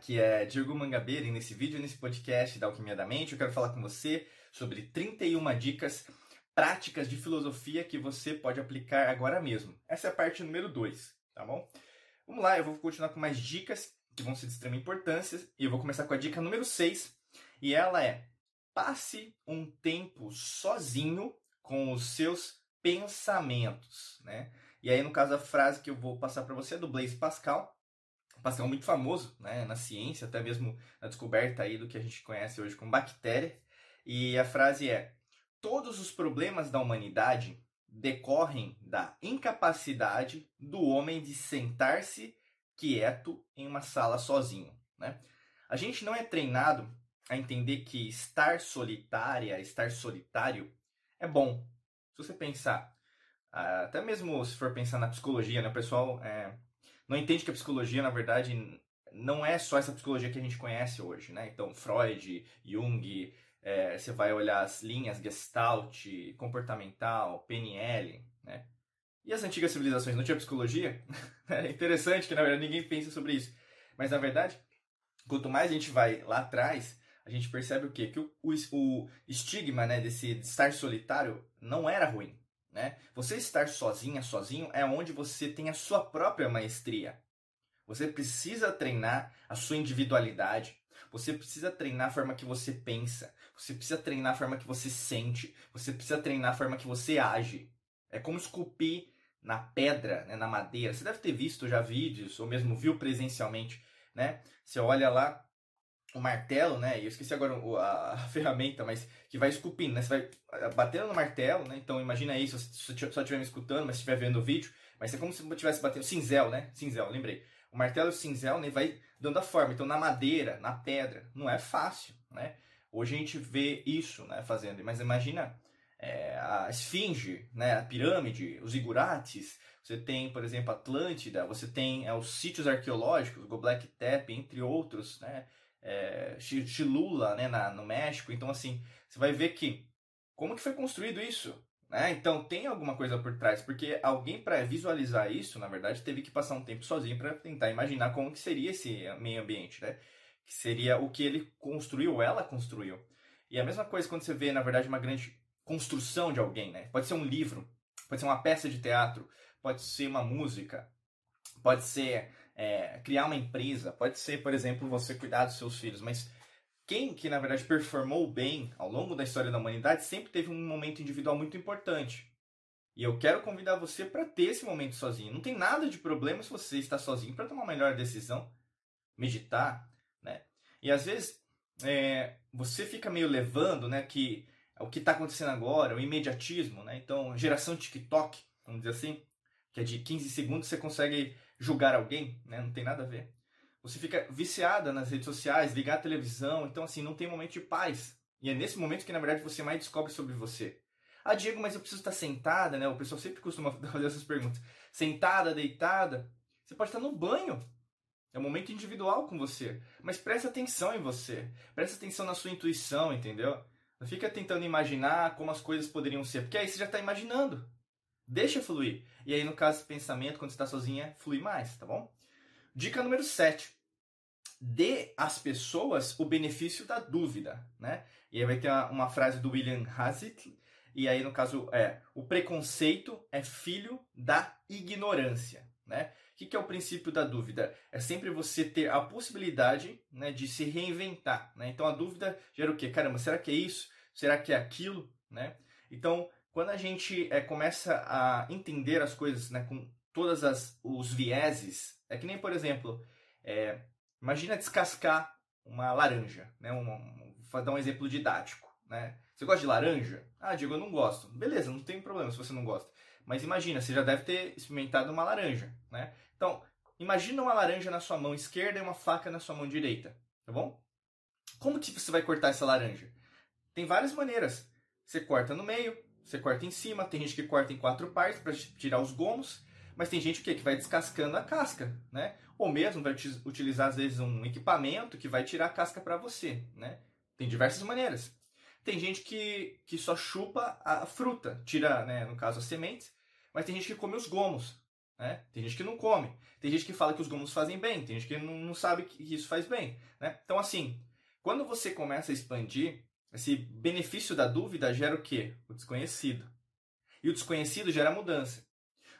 Aqui é Diego Mangabeira e nesse vídeo, nesse podcast da Alquimia da Mente, eu quero falar com você sobre 31 dicas práticas de filosofia que você pode aplicar agora mesmo. Essa é a parte número 2, tá bom? Vamos lá, eu vou continuar com mais dicas que vão ser de extrema importância e eu vou começar com a dica número 6 e ela é passe um tempo sozinho com os seus pensamentos, né? E aí, no caso, a frase que eu vou passar para você é do Blaise Pascal, Pascal muito famoso né, na ciência, até mesmo na descoberta aí do que a gente conhece hoje como bactéria. E a frase é: Todos os problemas da humanidade decorrem da incapacidade do homem de sentar-se quieto em uma sala sozinho. Né? A gente não é treinado a entender que estar solitária, estar solitário é bom. Se você pensar, até mesmo se for pensar na psicologia, né, o pessoal é, não entende que a psicologia, na verdade, não é só essa psicologia que a gente conhece hoje, né? Então, Freud, Jung, é, você vai olhar as linhas Gestalt, comportamental, PNL, né? E as antigas civilizações não tinha psicologia? é interessante que, na verdade, ninguém pensa sobre isso. Mas, na verdade, quanto mais a gente vai lá atrás, a gente percebe o quê? Que o, o, o estigma né, desse de estar solitário não era ruim. Né? Você estar sozinha, sozinho, é onde você tem a sua própria maestria. Você precisa treinar a sua individualidade. Você precisa treinar a forma que você pensa. Você precisa treinar a forma que você sente. Você precisa treinar a forma que você age. É como esculpir na pedra, né, na madeira. Você deve ter visto já vídeos, ou mesmo viu presencialmente. Né? Você olha lá, o martelo, né? Eu esqueci agora a, ferramenta, mas que vai esculpindo, né? Você vai ah, batendo no martelo, né? Então imagina isso, se você só estiver me escutando, mas estiver vendo o vídeo, mas é como se estivesse batendo cinzel, né? Cinzel, lembrei. O martelo e o cinzel, né, vai dando a forma. Então na madeira, na pedra, não é fácil, né? Hoje a gente vê isso, né, fazendo. Mas imagina é, a esfinge, né, a pirâmide, os igurates, você tem, por exemplo, Atlântida, você tem é, os sítios arqueológicos, Göbekli Tepe, entre outros, né? É, Chilula, né, na, no México. Então, assim, você vai ver que como que foi construído isso? Né? Então, tem alguma coisa por trás, porque alguém para visualizar isso, na verdade, teve que passar um tempo sozinho para tentar imaginar como que seria esse meio ambiente, né? Que seria o que ele construiu, ela construiu. E a mesma coisa quando você vê, na verdade, uma grande construção de alguém, né? Pode ser um livro, pode ser uma peça de teatro, pode ser uma música, pode ser é, criar uma empresa, pode ser, por exemplo, você cuidar dos seus filhos, mas quem que na verdade performou bem ao longo da história da humanidade sempre teve um momento individual muito importante. E eu quero convidar você para ter esse momento sozinho. Não tem nada de problema se você está sozinho para tomar uma melhor decisão, meditar, né? E às vezes é, você fica meio levando, né, que o que está acontecendo agora, o imediatismo, né? Então, geração TikTok, vamos dizer assim, que é de 15 segundos você consegue julgar alguém, né? Não tem nada a ver. Você fica viciada nas redes sociais, ligar a televisão, então assim, não tem momento de paz. E é nesse momento que na verdade você mais descobre sobre você. Ah, Diego, mas eu preciso estar sentada, né? O pessoal sempre costuma fazer essas perguntas. Sentada, deitada. Você pode estar no banho. É um momento individual com você. Mas preste atenção em você. Preste atenção na sua intuição, entendeu? Não fica tentando imaginar como as coisas poderiam ser, porque aí você já está imaginando. Deixa fluir. E aí, no caso, pensamento, quando você está sozinha, flui mais, tá bom? Dica número 7. Dê às pessoas o benefício da dúvida, né? E aí vai ter uma, uma frase do William Hazlitt, e aí, no caso, é o preconceito é filho da ignorância, né? O que, que é o princípio da dúvida? É sempre você ter a possibilidade né, de se reinventar, né? Então, a dúvida gera o quê? Caramba, será que é isso? Será que é aquilo? Né? Então, quando a gente é, começa a entender as coisas né, com todos os vieses, é que nem, por exemplo, é, imagina descascar uma laranja, né, um, um, vou dar um exemplo didático. Né? Você gosta de laranja? Ah, Diego, eu não gosto. Beleza, não tem problema se você não gosta. Mas imagina, você já deve ter experimentado uma laranja. Né? Então, imagina uma laranja na sua mão esquerda e uma faca na sua mão direita. Tá bom? Como que você vai cortar essa laranja? Tem várias maneiras. Você corta no meio, você corta em cima, tem gente que corta em quatro partes para tirar os gomos, mas tem gente que, que vai descascando a casca, né? Ou mesmo vai utilizar às vezes um equipamento que vai tirar a casca para você, né? Tem diversas maneiras. Tem gente que, que só chupa a fruta, tira, né, no caso, as sementes, mas tem gente que come os gomos. Né? Tem gente que não come. Tem gente que fala que os gomos fazem bem. Tem gente que não, não sabe que isso faz bem. Né? Então, assim, quando você começa a expandir, esse benefício da dúvida gera o quê? O desconhecido. E o desconhecido gera mudança.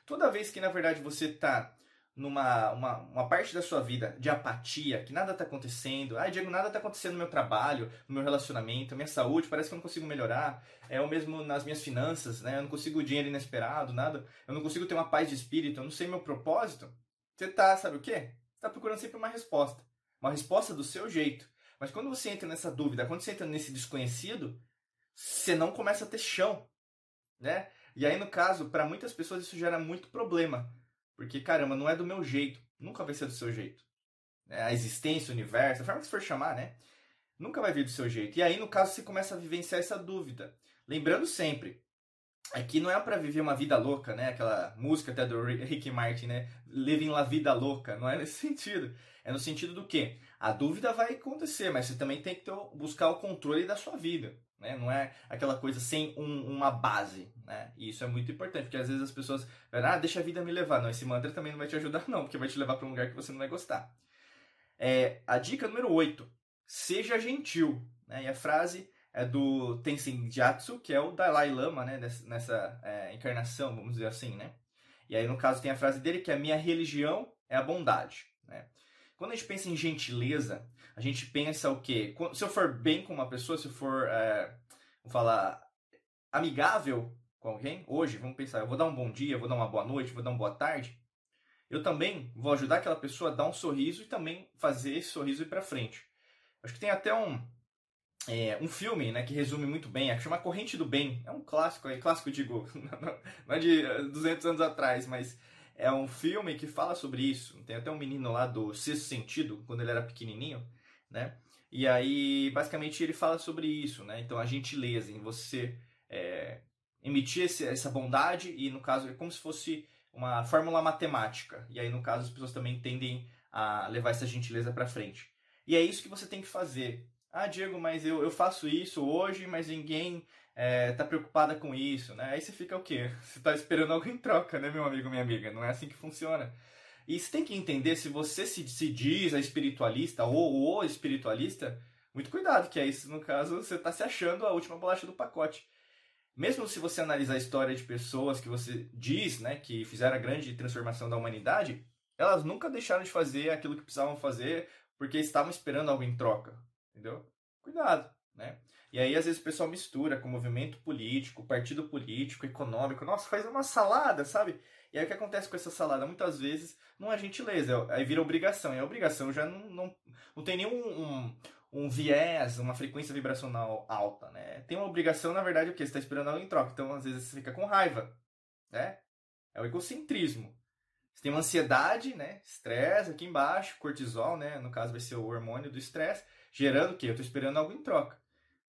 Toda vez que, na verdade, você está numa uma, uma parte da sua vida de apatia, que nada está acontecendo. Ah, Diego, nada está acontecendo no meu trabalho, no meu relacionamento, minha saúde, parece que eu não consigo melhorar. É o mesmo nas minhas finanças, né? Eu não consigo dinheiro inesperado, nada. Eu não consigo ter uma paz de espírito, eu não sei meu propósito. Você tá, sabe o quê? Você tá procurando sempre uma resposta. Uma resposta do seu jeito. Mas quando você entra nessa dúvida, quando você entra nesse desconhecido, você não começa a ter chão, né? E aí, no caso, para muitas pessoas isso gera muito problema. Porque, caramba, não é do meu jeito. Nunca vai ser do seu jeito. É, a existência, o universo, a forma que você for chamar, né? Nunca vai vir do seu jeito. E aí, no caso, você começa a vivenciar essa dúvida. Lembrando sempre, aqui não é para viver uma vida louca, né? Aquela música até do Rick Martin, né? Living la vida louca. Não é nesse sentido. É no sentido do quê? A dúvida vai acontecer, mas você também tem que ter, buscar o controle da sua vida. Né? Não é aquela coisa sem um, uma base. Né? E isso é muito importante, porque às vezes as pessoas ah, deixa a vida me levar. Não, esse mantra também não vai te ajudar, não, porque vai te levar para um lugar que você não vai gostar. É, a dica número 8. Seja gentil. Né? E a frase é do Tenzin Gyatso, que é o Dalai Lama, né? nessa é, encarnação, vamos dizer assim, né? E aí, no caso, tem a frase dele que a minha religião é a bondade, né? Quando a gente pensa em gentileza, a gente pensa o quê? Se eu for bem com uma pessoa, se eu for, é, falar, amigável com alguém, hoje, vamos pensar, eu vou dar um bom dia, vou dar uma boa noite, vou dar uma boa tarde, eu também vou ajudar aquela pessoa a dar um sorriso e também fazer esse sorriso ir para frente. Acho que tem até um, é, um filme né, que resume muito bem, é que chama Corrente do Bem. É um clássico, é clássico, digo, não é de 200 anos atrás, mas é um filme que fala sobre isso. Tem até um menino lá do Sexto Sentido, quando ele era pequenininho, né? E aí, basicamente, ele fala sobre isso, né? Então, a gentileza em você é, emitir esse, essa bondade e, no caso, é como se fosse uma fórmula matemática. E aí, no caso, as pessoas também tendem a levar essa gentileza para frente. E é isso que você tem que fazer. Ah, Diego, mas eu, eu faço isso hoje, mas ninguém é, tá preocupada com isso, né? Aí você fica o quê? Você tá esperando algo em troca, né, meu amigo, minha amiga? Não é assim que funciona. E você tem que entender se você se, se diz a espiritualista ou o espiritualista, muito cuidado, que isso, no caso, você está se achando a última bolacha do pacote. Mesmo se você analisar a história de pessoas que você diz né, que fizeram a grande transformação da humanidade, elas nunca deixaram de fazer aquilo que precisavam fazer porque estavam esperando algo em troca. Entendeu? Cuidado, né? E aí, às vezes, o pessoal mistura com movimento político, partido político, econômico. Nossa, faz uma salada, sabe? E aí o que acontece com essa salada? Muitas vezes não é gentileza, aí vira obrigação. E a obrigação já não, não, não tem nenhum um, um viés, uma frequência vibracional alta, né? Tem uma obrigação, na verdade, o que? Você está esperando algo em troca. Então, às vezes, você fica com raiva, né? É o egocentrismo. Você tem uma ansiedade, né? Estresse aqui embaixo, cortisol, né? No caso, vai ser o hormônio do estresse, gerando o quê? Eu estou esperando algo em troca,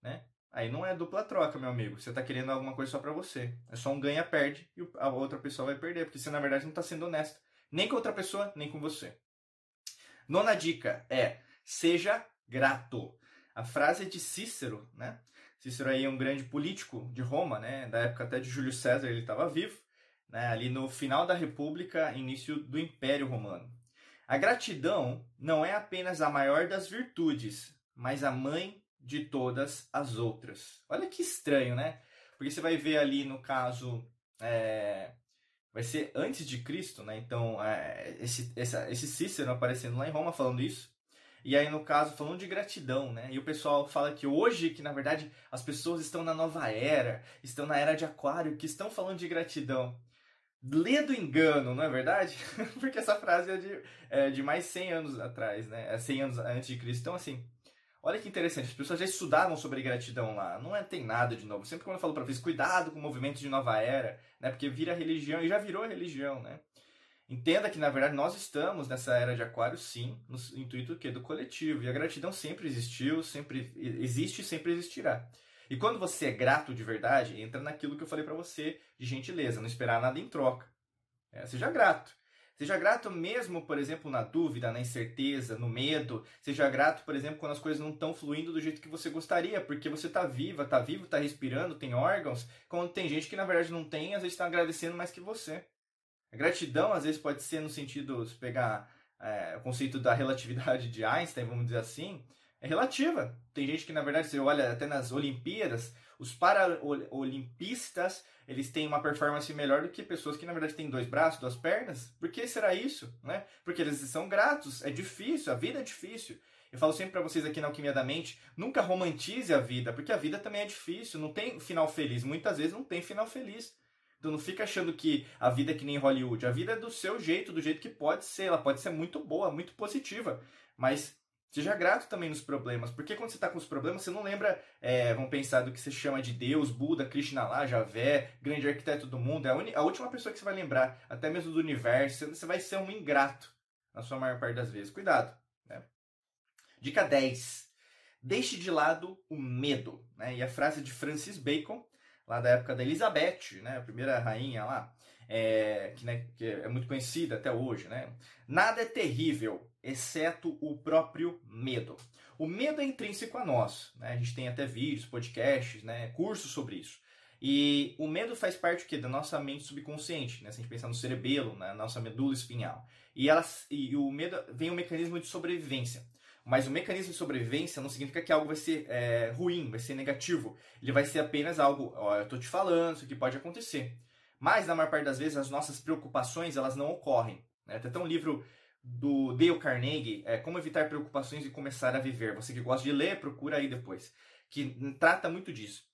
né? Aí não é dupla troca, meu amigo. Você está querendo alguma coisa só para você. É só um ganha-perde e a outra pessoa vai perder, porque você na verdade não está sendo honesto. Nem com outra pessoa, nem com você. Nona dica é: seja grato. A frase é de Cícero, né? Cícero aí é um grande político de Roma, né? Da época até de Júlio César, ele estava vivo, né? Ali no final da República, início do Império Romano. A gratidão não é apenas a maior das virtudes, mas a mãe de todas as outras. Olha que estranho, né? Porque você vai ver ali no caso. É, vai ser antes de Cristo, né? Então, é, esse, essa, esse Cícero aparecendo lá em Roma falando isso. E aí, no caso, falando de gratidão, né? E o pessoal fala que hoje, que na verdade as pessoas estão na nova era, estão na era de Aquário, que estão falando de gratidão. Lê do engano, não é verdade? Porque essa frase é de, é de mais 100 anos atrás, né? É 100 anos antes de Cristo. Então, assim, Olha que interessante, as pessoas já estudavam sobre gratidão lá. Não é, tem nada de novo. Sempre quando eu falo para vocês, cuidado com o movimento de nova era, né? Porque vira religião e já virou religião, né? Entenda que, na verdade, nós estamos nessa era de aquário, sim, no intuito que do coletivo. E a gratidão sempre existiu, sempre existe e sempre existirá. E quando você é grato de verdade, entra naquilo que eu falei para você de gentileza, não esperar nada em troca. É, seja grato. Seja grato mesmo, por exemplo, na dúvida, na incerteza, no medo. Seja grato, por exemplo, quando as coisas não estão fluindo do jeito que você gostaria, porque você está viva, está vivo, está respirando, tem órgãos. Quando tem gente que na verdade não tem, às vezes está agradecendo mais que você. A gratidão, às vezes, pode ser no sentido, se pegar é, o conceito da relatividade de Einstein, vamos dizer assim, é relativa. Tem gente que, na verdade, você olha até nas Olimpíadas, os paralimpistas, eles têm uma performance melhor do que pessoas que, na verdade, têm dois braços, duas pernas. Por que será isso? Né? Porque eles são gratos, é difícil, a vida é difícil. Eu falo sempre para vocês aqui na Alquimia da Mente, nunca romantize a vida, porque a vida também é difícil, não tem final feliz. Muitas vezes não tem final feliz. Então não fica achando que a vida é que nem Hollywood. A vida é do seu jeito, do jeito que pode ser. Ela pode ser muito boa, muito positiva. Mas seja grato também nos problemas. Porque quando você está com os problemas, você não lembra, é, vamos pensar, do que você chama de Deus, Buda, Krishna lá, Javé, grande arquiteto do mundo. É a, a última pessoa que você vai lembrar, até mesmo do universo. Você vai ser um ingrato na sua maior parte das vezes. Cuidado. Né? Dica 10. Deixe de lado o medo. Né? E a frase de Francis Bacon lá da época da Elizabeth, né, a primeira rainha lá, é, que, né, que é muito conhecida até hoje. Né? Nada é terrível, exceto o próprio medo. O medo é intrínseco a nós. Né? A gente tem até vídeos, podcasts, né, cursos sobre isso. E o medo faz parte quê? da nossa mente subconsciente, né? se a gente pensar no cerebelo, na nossa medula espinhal. E, elas, e o medo vem um mecanismo de sobrevivência. Mas o mecanismo de sobrevivência não significa que algo vai ser é, ruim, vai ser negativo. Ele vai ser apenas algo, ó, eu estou te falando, isso aqui pode acontecer. Mas, na maior parte das vezes, as nossas preocupações, elas não ocorrem. Né? Tem até um livro do Dale Carnegie, é, Como Evitar Preocupações e Começar a Viver. Você que gosta de ler, procura aí depois. Que trata muito disso.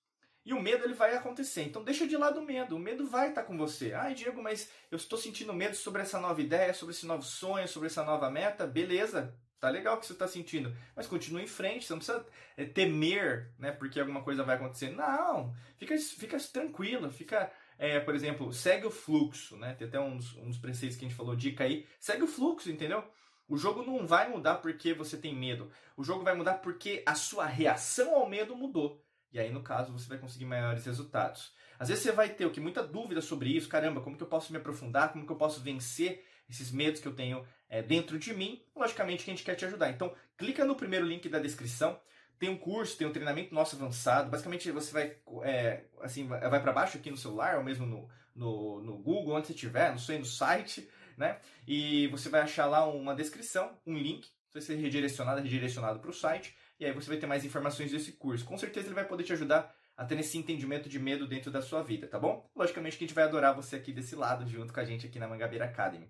E o medo ele vai acontecer. Então deixa de lado o medo. O medo vai estar com você. Ai, Diego, mas eu estou sentindo medo sobre essa nova ideia, sobre esse novo sonho, sobre essa nova meta. Beleza. Tá legal o que você está sentindo, mas continue em frente, você não precisa é, temer, né, porque alguma coisa vai acontecer. Não, fica, fica tranquilo, fica, é, por exemplo, segue o fluxo, né? Tem até uns, uns preceitos que a gente falou, dica aí, segue o fluxo, entendeu? O jogo não vai mudar porque você tem medo. O jogo vai mudar porque a sua reação ao medo mudou. E aí, no caso, você vai conseguir maiores resultados. Às vezes você vai ter o que muita dúvida sobre isso. Caramba, como que eu posso me aprofundar? Como que eu posso vencer esses medos que eu tenho é, dentro de mim, logicamente que a gente quer te ajudar. Então, clica no primeiro link da descrição. Tem um curso, tem um treinamento nosso avançado. Basicamente, você vai é, assim vai para baixo aqui no celular, ou mesmo no, no, no Google, onde você estiver, não sei, no site, né? E você vai achar lá uma descrição, um link. Você vai ser redirecionado, redirecionado para o site. E aí você vai ter mais informações desse curso. Com certeza ele vai poder te ajudar a ter esse entendimento de medo dentro da sua vida, tá bom? Logicamente que a gente vai adorar você aqui desse lado, junto com a gente aqui na Mangabeira Academy.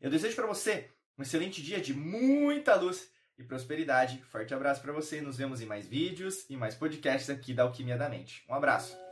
Eu desejo para você um excelente dia de muita luz e prosperidade. Forte abraço para você. Nos vemos em mais vídeos e mais podcasts aqui da Alquimia da Mente. Um abraço.